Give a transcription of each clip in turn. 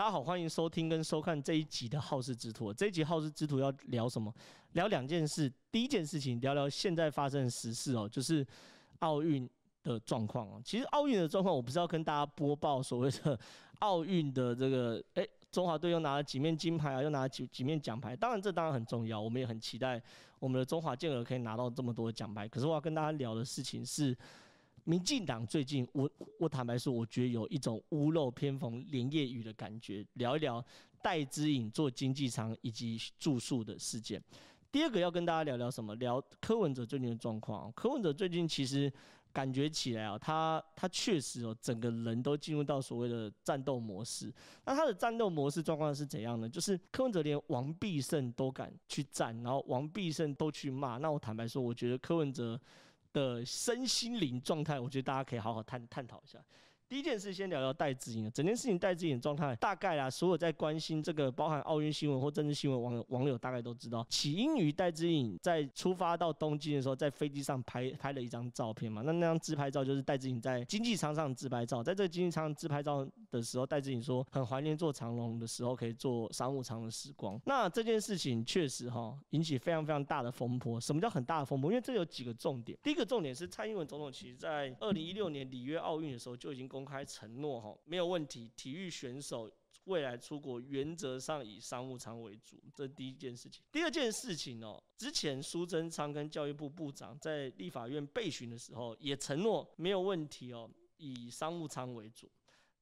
大家好，欢迎收听跟收看这一集的《好事之徒》。这一集《好事之徒》要聊什么？聊两件事。第一件事情，聊聊现在发生的时事哦，就是奥运的状况哦。其实奥运的状况，我不是要跟大家播报所谓的奥运的这个，哎，中华队又拿了几面金牌啊，又拿了几几面奖牌。当然，这当然很重要，我们也很期待我们的中华健儿可以拿到这么多奖牌。可是我要跟大家聊的事情是。民进党最近，我我坦白说，我觉得有一种屋漏偏逢连夜雨的感觉。聊一聊戴之颖做经济舱以及住宿的事件。第二个要跟大家聊聊什么？聊柯文哲最近的状况。柯文哲最近其实感觉起来啊，他他确实哦，整个人都进入到所谓的战斗模式。那他的战斗模式状况是怎样呢？就是柯文哲连王必胜都敢去战，然后王必胜都去骂。那我坦白说，我觉得柯文哲。的身心灵状态，我觉得大家可以好好探探讨一下。第一件事，先聊聊戴志颖。整件事情戴志颖状态，大概啊，所有在关心这个包含奥运新闻或政治新闻网友网友大概都知道，起因于戴志颖在出发到东京的时候，在飞机上拍拍了一张照片嘛。那那张自拍照就是戴志颖在经济舱上自拍照。在这个经济舱自拍照的时候，戴志颖说很怀念坐长荣的时候可以坐商务舱的时光。那这件事情确实哈引起非常非常大的风波。什么叫很大的风波？因为这有几个重点。第一个重点是蔡英文总统其实在二零一六年里约奥运的时候就已经公。公开承诺哈，没有问题。体育选手未来出国原则上以商务舱为主，这是第一件事情。第二件事情哦，之前苏贞昌跟教育部部长在立法院备询的时候也承诺没有问题哦，以商务舱为主。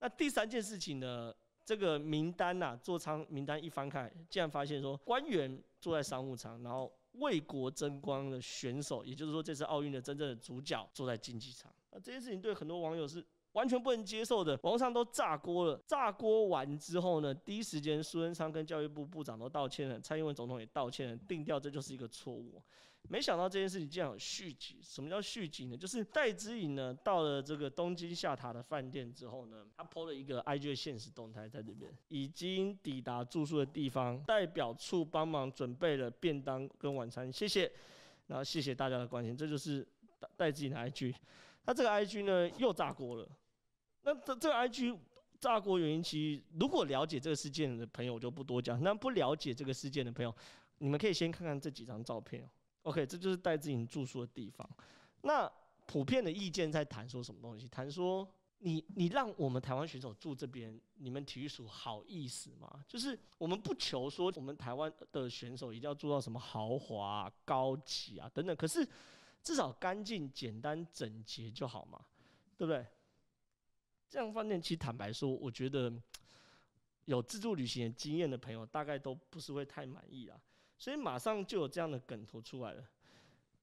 那第三件事情呢，这个名单呐、啊，座舱名单一翻开，竟然发现说官员坐在商务舱，然后为国争光的选手，也就是说这次奥运的真正的主角坐在竞技舱。那这件事情对很多网友是。完全不能接受的，网上都炸锅了。炸锅完之后呢，第一时间苏贞昌跟教育部部长都道歉了，蔡英文总统也道歉了，定调这就是一个错误。没想到这件事情竟然有续集。什么叫续集呢？就是戴资颖呢到了这个东京下榻的饭店之后呢，他 PO 了一个 IG 的限时动态在这边，已经抵达住宿的地方，代表处帮忙准备了便当跟晚餐，谢谢。然后谢谢大家的关心，这就是戴资颖的 IG。他这个 IG 呢又炸锅了。那这这个 IG 炸锅原因，其实如果了解这个事件的朋友，我就不多讲。那不了解这个事件的朋友，你们可以先看看这几张照片。OK，这就是戴资颖住宿的地方。那普遍的意见在谈说什么东西？谈说你你让我们台湾选手住这边，你们体育署好意思吗？就是我们不求说我们台湾的选手一定要住到什么豪华啊、高级啊等等，可是至少干净、简单、整洁就好嘛，对不对？这样饭店其实坦白说，我觉得有自助旅行的经验的朋友，大概都不是会太满意啦。所以马上就有这样的梗图出来了。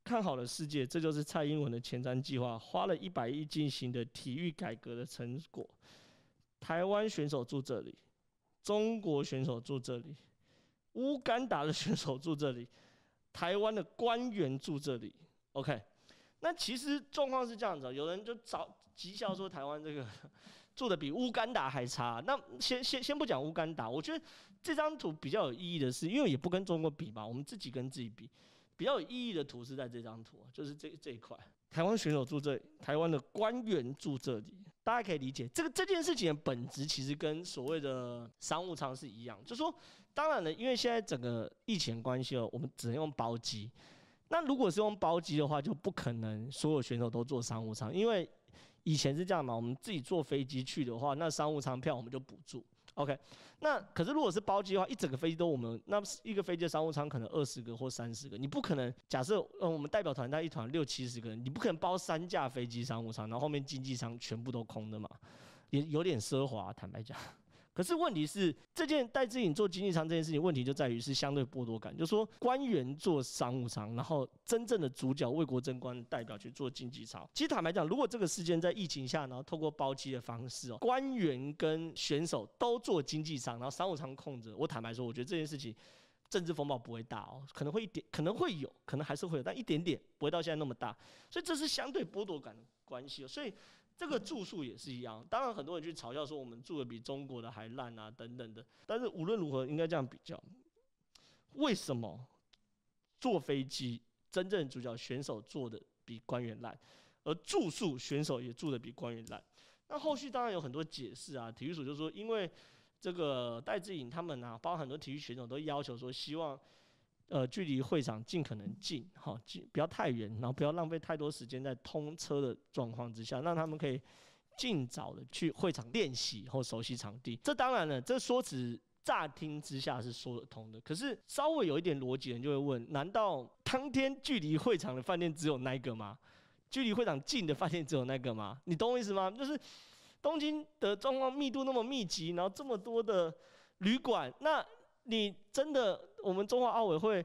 看好了世界，这就是蔡英文的前瞻计划，花了一百亿进行的体育改革的成果。台湾选手住这里，中国选手住这里，乌干达的选手住这里，台湾的官员住这里。OK。那其实状况是这样子，有人就找讥笑说台湾这个做的比乌干达还差。那先先先不讲乌干达，我觉得这张图比较有意义的是，因为也不跟中国比嘛，我们自己跟自己比，比较有意义的图是在这张图，就是这这一块，台湾选手住这里，台湾的官员住这里，大家可以理解这个这件事情的本质其实跟所谓的商务舱是一样，就说，当然了，因为现在整个疫情关系哦，我们只能用包机。那如果是用包机的话，就不可能所有选手都坐商务舱，因为以前是这样嘛，我们自己坐飞机去的话，那商务舱票我们就补助。OK，那可是如果是包机的话，一整个飞机都我们，那一个飞机的商务舱可能二十个或三十个，你不可能假设，嗯，我们代表团那一团六七十个人，你不可能包三架飞机商务舱，然后后面经济舱全部都空的嘛，也有点奢华，坦白讲。可是问题是，这件戴志颖做经济舱这件事情，问题就在于是相对剥夺感，就是说官员做商务舱，然后真正的主角为国争光的代表去做经济舱。其实坦白讲，如果这个事件在疫情下，然后透过包机的方式哦，官员跟选手都做经济舱，然后商务舱空着，我坦白说，我觉得这件事情政治风暴不会大哦，可能会一点，可能会有，可能还是会有，但一点点不会到现在那么大，所以这是相对剥夺感的关系哦，所以。这个住宿也是一样，当然很多人去嘲笑说我们住的比中国的还烂啊等等的，但是无论如何应该这样比较，为什么坐飞机真正主角选手坐的比官员烂，而住宿选手也住的比官员烂？那后续当然有很多解释啊，体育署就说因为。这个戴志颖他们啊，包括很多体育选手都要求说，希望呃距离会场尽可能近，哈近不要太远，然后不要浪费太多时间在通车的状况之下，让他们可以尽早的去会场练习或熟悉场地。这当然了，这说辞乍听之下是说得通的，可是稍微有一点逻辑的人就会问：难道当天距离会场的饭店只有那个吗？距离会场近的饭店只有那个吗？你懂我意思吗？就是。东京的状况密度那么密集，然后这么多的旅馆，那你真的我们中华奥委会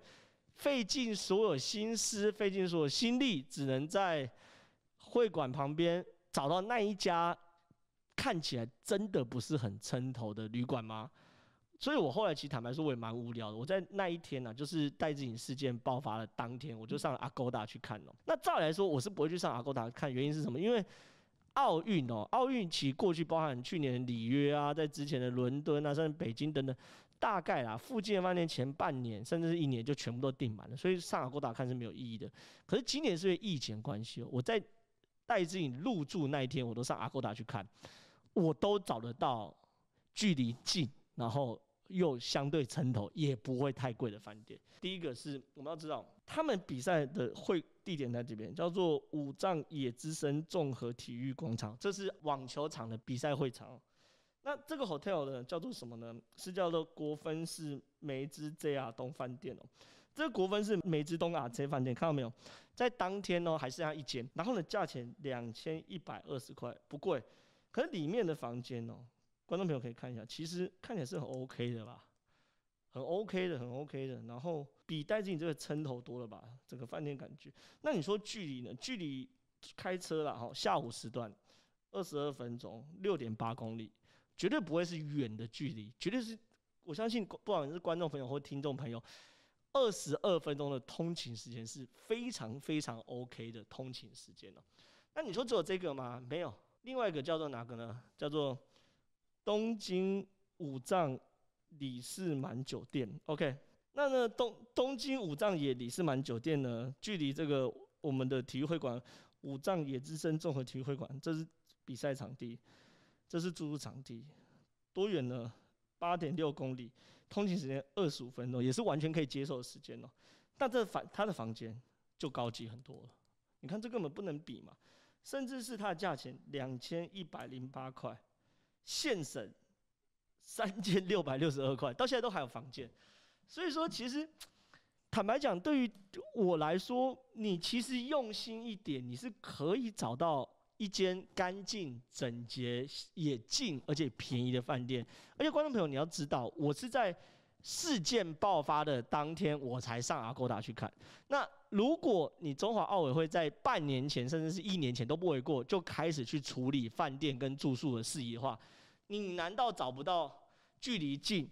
费尽所有心思，费尽所有心力，只能在会馆旁边找到那一家看起来真的不是很称头的旅馆吗？所以我后来其实坦白说，我也蛮无聊的。我在那一天呢、啊，就是戴志颖事件爆发的当天，我就上了 Agoda 去看了。那照理来说，我是不会去上 Agoda 看，原因是什么？因为奥运哦，奥运其实过去包含去年里约啊，在之前的伦敦啊，甚至北京等等，大概啦，附近的饭店前半年甚至是一年就全部都订满了，所以上 Agoda 看是没有意义的。可是今年是因为疫情关系哦，我在戴资颖入住那一天，我都上 Agoda 去看，我都找得到距离近，然后又相对城头，也不会太贵的饭店。第一个是我们要知道，他们比赛的会。地点在这边，叫做五藏野之森综合体育广场，这是网球场的比赛会场。那这个 hotel 呢，叫做什么呢？是叫做国分寺梅之 JR 东饭店哦。这个国分寺梅之东 RJ 饭店，看到没有？在当天哦，还剩下一间，然后呢，价钱两千一百二十块，不贵。可是里面的房间哦，观众朋友可以看一下，其实看起来是很 OK 的吧？很 OK 的，很 OK 的，然后比戴资颖这个称头多了吧？整个饭店感觉。那你说距离呢？距离开车啦，哈，下午时段二十二分钟，六点八公里，绝对不会是远的距离，绝对是我相信，不管是观众朋友或听众朋友，二十二分钟的通勤时间是非常非常 OK 的通勤时间哦。那你说只有这个吗？没有，另外一个叫做哪个呢？叫做东京五藏。里士满酒店，OK，那呢东东京五藏野里士满酒店呢，距离这个我们的体育会馆五藏野之森综合体育会馆，这是比赛场地，这是住宿场地，多远呢？八点六公里，通勤时间二十五分钟，也是完全可以接受的时间哦。但这房他的房间就高级很多了，你看这根本不能比嘛，甚至是它的价钱两千一百零八块，现省。三千六百六十二块，到现在都还有房间，所以说其实坦白讲，对于我来说，你其实用心一点，你是可以找到一间干净、整洁、也近而且便宜的饭店。而且观众朋友，你要知道，我是在事件爆发的当天我才上阿哥达去看。那如果你中华奥委会在半年前甚至是一年前都不为过，就开始去处理饭店跟住宿的事宜的话，你难道找不到？距离近，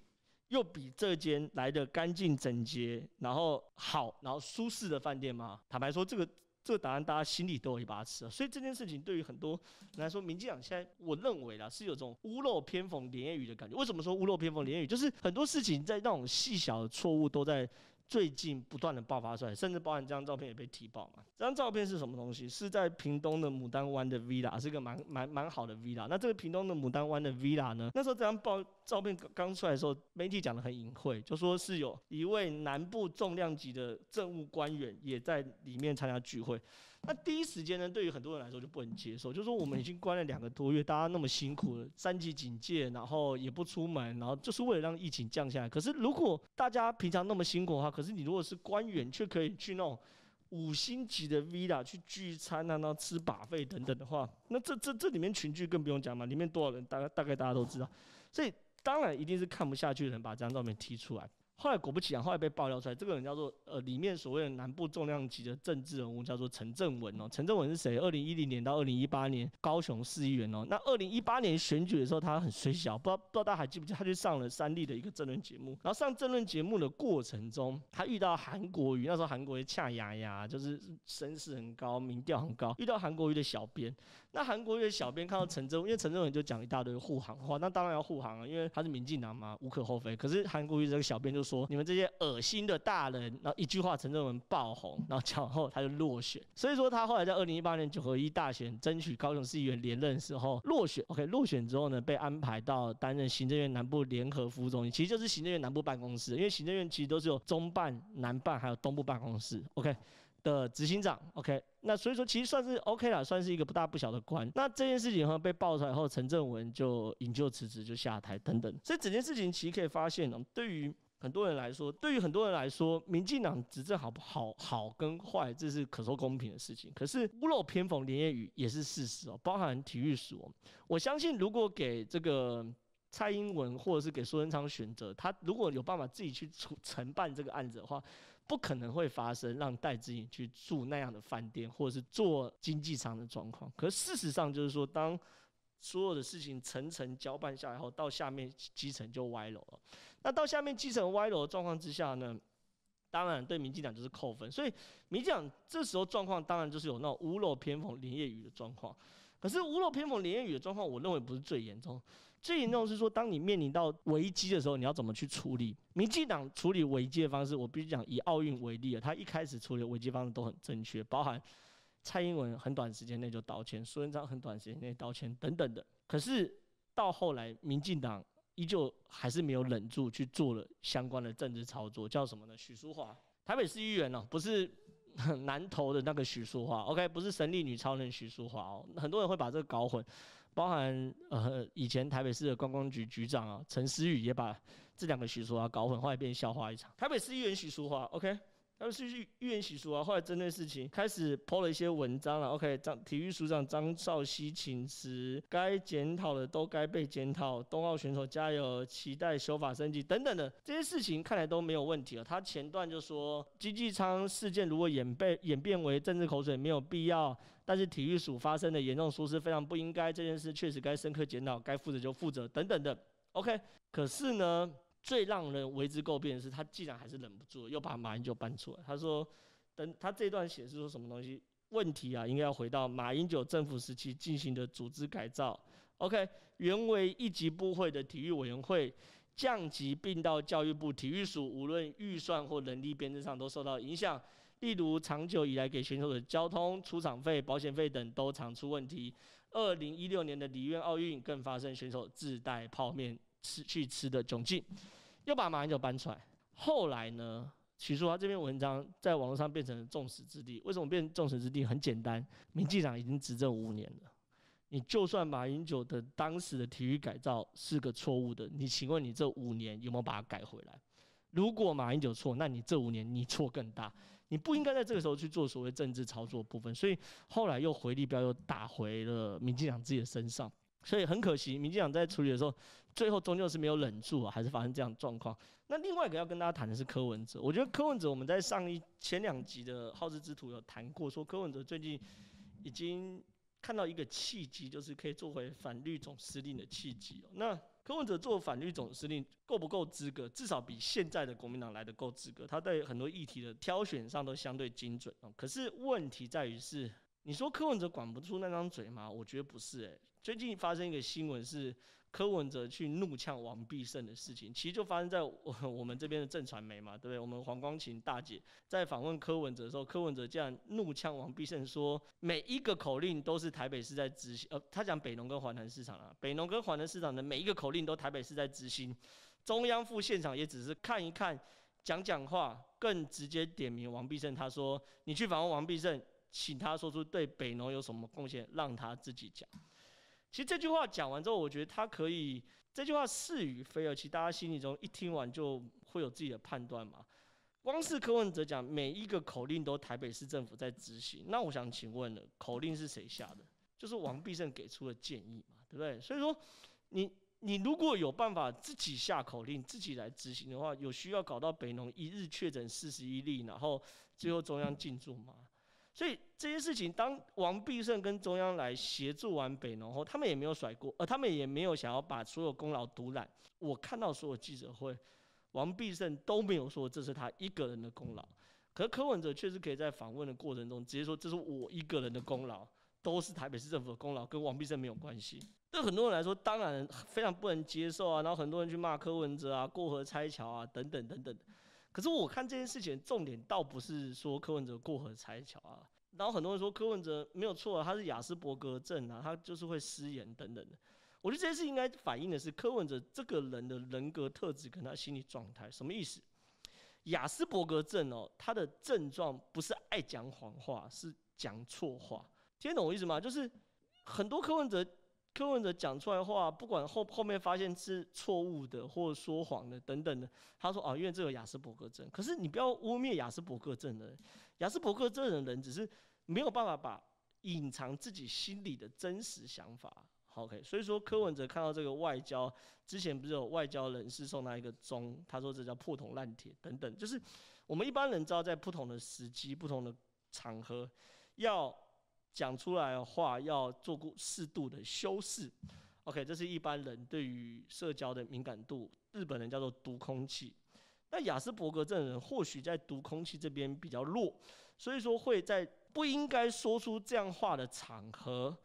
又比这间来的干净整洁，然后好，然后舒适的饭店吗？坦白说，这个这个答案大家心里都有一把尺。所以这件事情对于很多人来说，民进党现在我认为啦，是有种屋漏偏逢连夜雨的感觉。为什么说屋漏偏逢连夜雨？就是很多事情在那种细小的错误都在。最近不断的爆发出来，甚至包含这张照片也被提爆嘛。这张照片是什么东西？是在屏东的牡丹湾的 villa，是一个蛮蛮蛮好的 villa。那这个屏东的牡丹湾的 villa 呢？那时候这张爆照片刚出来的时候，媒体讲的很隐晦，就说是有一位南部重量级的政务官员也在里面参加聚会。那第一时间呢，对于很多人来说就不能接受，就是说我们已经关了两个多月，大家那么辛苦了，三级警戒，然后也不出门，然后就是为了让疫情降下来。可是如果大家平常那么辛苦的话，可是你如果是官员，却可以去那种五星级的 villa 去聚餐啊，然后吃把费等等的话，那这这这里面群聚更不用讲嘛，里面多少人，大概大概大家都知道。所以当然一定是看不下去的人把这张照片踢出来。后来果不其然，后来被爆料出来，这个人叫做呃，里面所谓的南部重量级的政治人物叫做陈正文哦。陈正文是谁？二零一零年到二零一八年高雄市议员哦。那二零一八年选举的时候，他很衰小，不知道不知道大家还记不记得？他就上了三立的一个政论节目。然后上政论节目的过程中，他遇到韩国瑜，那时候韩国瑜恰牙牙，就是声势很高，民调很高。遇到韩国瑜的小编，那韩国瑜的小编看到陈政，因为陈政文就讲一大堆护航话，那当然要护航啊，因为他是民进党嘛，无可厚非。可是韩国瑜这个小编就。说你们这些恶心的大人，然后一句话陈政文爆红，然后讲后他就落选。所以说他后来在二零一八年九合一大选争取高雄市议员连任的时候落选。OK，落选之后呢，被安排到担任行政院南部联合服务中心，其实就是行政院南部办公室，因为行政院其实都是有中办、南办还有东部办公室。OK。的执行长，OK，那所以说其实算是 OK 了，算是一个不大不小的官。那这件事情哈被爆出来后，陈正文就引咎辞职，就下台等等。所以整件事情其实可以发现哦，对于很多人来说，对于很多人来说，民进党执政好不好，好跟坏，这是可说公平的事情。可是屋漏偏逢连夜雨也是事实哦，包含体育署。我相信如果给这个蔡英文或者是给苏贞昌选择，他如果有办法自己去承办这个案子的话。不可能会发生让戴资颖去住那样的饭店，或者是做经济舱的状况。可事实上就是说，当所有的事情层层交办下来后，到下面基层就歪楼了。那到下面基层歪楼的状况之下呢，当然对民进党就是扣分。所以民进党这时候状况当然就是有那种屋漏偏逢连夜雨的状况。可是屋漏偏逢连夜雨的状况，我认为不是最严重。最严重是说，当你面临到危机的时候，你要怎么去处理？民进党处理危机的方式，我必须讲以奥运为例啊，他一开始处理危机方式都很正确，包含蔡英文很短时间内就道歉，苏贞昌很短时间内道歉等等的。可是到后来，民进党依旧还是没有忍住去做了相关的政治操作，叫什么呢？许淑华，台北市议员哦，不是南投的那个许淑华，OK，不是神力女超人许淑华哦，很多人会把这个搞混。包含呃以前台北市的观光局局长啊陈思宇也把这两个许淑华搞混，后来变笑话一场。台北市议员许淑华，OK，台北市议员许淑华后来针对事情开始抛了一些文章了，OK，张体育署长张少熙请辞，该检讨的都该被检讨，冬奥选手加油，期待修法升级等等的这些事情看来都没有问题了。他前段就说经济舱事件如果演变演变为政治口水，没有必要。但是体育署发生的严重疏失非常不应该，这件事确实该深刻检讨，该负责就负责等等的。OK，可是呢，最让人为之诟病的是，他竟然还是忍不住，又把马英九搬出来。他说，等他这段写是说什么东西？问题啊，应该要回到马英九政府时期进行的组织改造。OK，原为一级部会的体育委员会降级并到教育部体育署，无论预算或人力编制上都受到影响。例如，长久以来给选手的交通、出场费、保险费等都常出问题。二零一六年的里约奥运更发生选手自带泡面吃去吃的窘境，又把马英九搬出来。后来呢，许淑华这篇文章在网络上变成众矢之的。为什么变成众矢之的？很简单，民进党已经执政五年了。你就算马英九的当时的体育改造是个错误的，你请问你这五年有没有把它改回来？如果马英九错，那你这五年你错更大。你不应该在这个时候去做所谓政治操作部分，所以后来又回力标又打回了民进党自己的身上，所以很可惜，民进党在处理的时候，最后终究是没有忍住啊，还是发生这样的状况。那另外一个要跟大家谈的是柯文哲，我觉得柯文哲我们在上一前两集的好事之徒有谈过，说柯文哲最近已经看到一个契机，就是可以做回反绿总司令的契机。那柯文哲做反绿总司令够不够资格？至少比现在的国民党来得够资格。他在很多议题的挑选上都相对精准。可是问题在于是，你说柯文哲管不住那张嘴吗？我觉得不是。诶，最近发生一个新闻是。柯文哲去怒呛王必胜的事情，其实就发生在我我们这边的正传媒嘛，对不对？我们黄光芹大姐在访问柯文哲的时候，柯文哲竟然怒呛王必胜说，每一个口令都是台北市在执行，呃，他讲北农跟环南市场啊，北农跟环南市场的每一个口令都台北市在执行，中央赴现场也只是看一看，讲讲话，更直接点名王必胜，他说你去访问王必胜，请他说出对北农有什么贡献，让他自己讲。其实这句话讲完之后，我觉得他可以这句话是与非，而其实大家心里中一听完就会有自己的判断嘛。光是柯文哲讲每一个口令都台北市政府在执行，那我想请问了，口令是谁下的？就是王必胜给出的建议嘛，对不对？所以说，你你如果有办法自己下口令，自己来执行的话，有需要搞到北农一日确诊四十一例，然后最后中央进驻吗？所以这些事情，当王必胜跟中央来协助完北农后，他们也没有甩锅，而他们也没有想要把所有功劳独揽。我看到所有记者会，王必胜都没有说这是他一个人的功劳，可是柯文哲确实可以在访问的过程中直接说这是我一个人的功劳，都是台北市政府的功劳，跟王必胜没有关系。对很多人来说，当然非常不能接受啊。然后很多人去骂柯文哲啊，过河拆桥啊，等等等等。可是我看这件事情重点倒不是说柯文哲过河拆桥啊。然后很多人说柯文哲没有错啊，他是雅斯伯格症啊，他就是会失言等等的。我觉得这件事应该反映的是柯文哲这个人的人格特质跟他心理状态。什么意思？雅斯伯格症哦，他的症状不是爱讲谎话，是讲错话。听得懂我意思吗？就是很多柯文哲。柯文哲讲出来的话，不管后后面发现是错误的或说谎的等等的，他说啊，因为这个雅斯伯格症。可是你不要污蔑雅斯伯格症的人，雅斯伯格症的人只是没有办法把隐藏自己心里的真实想法。OK，所以说柯文哲看到这个外交，之前不是有外交人士送他一个钟，他说这叫破铜烂铁等等，就是我们一般人知道在不同的时机、不同的场合要。讲出来的话要做过适度的修饰，OK，这是一般人对于社交的敏感度。日本人叫做读空气，那亚斯伯格症人或许在读空气这边比较弱，所以说会在不应该说出这样话的场合，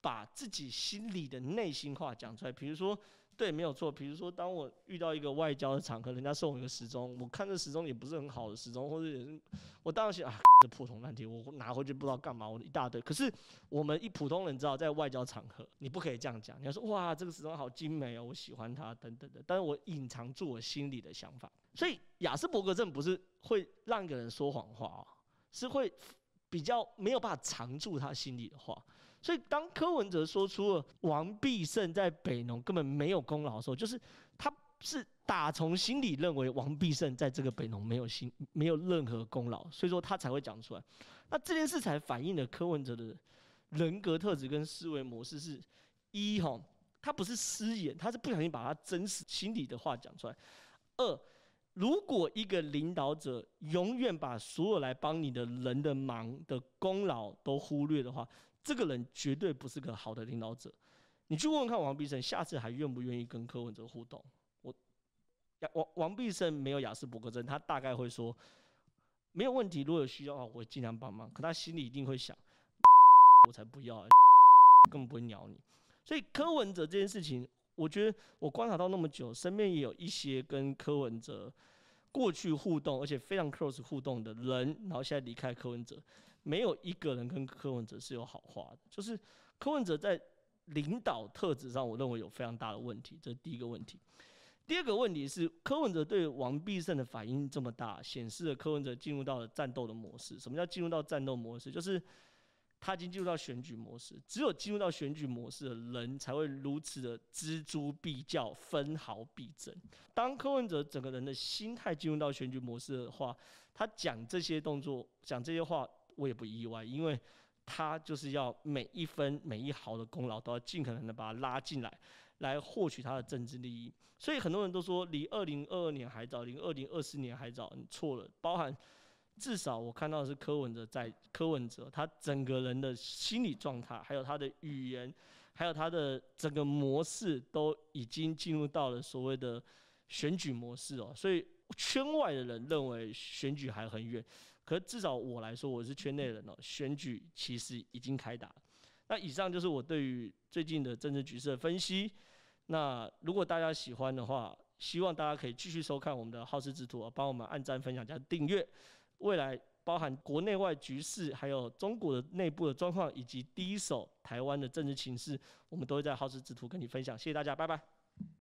把自己心里的内心话讲出来，比如说。对，没有错。比如说，当我遇到一个外交的场合，人家送我一个时钟，我看这时钟也不是很好的时钟，或者也是我当然想啊，这破铜烂铁，我拿回去不知道干嘛，我一大堆。可是我们一普通人知道，在外交场合，你不可以这样讲。你要说哇，这个时钟好精美哦，我喜欢它，等等的。但是我隐藏住我心里的想法。所以雅斯伯格症不是会让一个人说谎话哦，是会比较没有办法藏住他心里的话。所以，当柯文哲说出了王必胜在北农根本没有功劳的时候，就是他是打从心里认为王必胜在这个北农没有心没有任何功劳，所以说他才会讲出来。那这件事才反映了柯文哲的人格特质跟思维模式是：一吼，他不是失言，他是不小心把他真实心里的话讲出来；二，如果一个领导者永远把所有来帮你的人的忙的功劳都忽略的话，这个人绝对不是个好的领导者。你去问问看王必胜，下次还愿不愿意跟柯文哲互动？我王王必胜没有雅思伯格症，他大概会说没有问题，如果有需要的话，我会尽量帮忙。可他心里一定会想，我才不要，根本不会鸟你。所以柯文哲这件事情，我觉得我观察到那么久，身边也有一些跟柯文哲过去互动，而且非常 close 互动的人，然后现在离开柯文哲。没有一个人跟柯文哲是有好话的，就是柯文哲在领导特质上，我认为有非常大的问题，这是第一个问题。第二个问题是柯文哲对王必胜的反应这么大，显示了柯文哲进入到了战斗的模式。什么叫进入到战斗模式？就是他已经进入到选举模式。只有进入到选举模式的人，才会如此的锱铢必较，分毫必争。当柯文哲整个人的心态进入到选举模式的话，他讲这些动作，讲这些话。我也不意外，因为他就是要每一分每一毫的功劳都要尽可能的把他拉进来，来获取他的政治利益。所以很多人都说离二零二二年还早，离二零二四年还早，你错了。包含至少我看到的是柯文哲在柯文哲他整个人的心理状态，还有他的语言，还有他的整个模式都已经进入到了所谓的选举模式哦。所以圈外的人认为选举还很远。可至少我来说，我是圈内人哦。选举其实已经开打。那以上就是我对于最近的政治局势的分析。那如果大家喜欢的话，希望大家可以继续收看我们的好事之徒，帮我们按赞、分享加订阅。未来包含国内外局势，还有中国的内部的状况，以及第一手台湾的政治情势，我们都会在好事之徒跟你分享。谢谢大家，拜拜。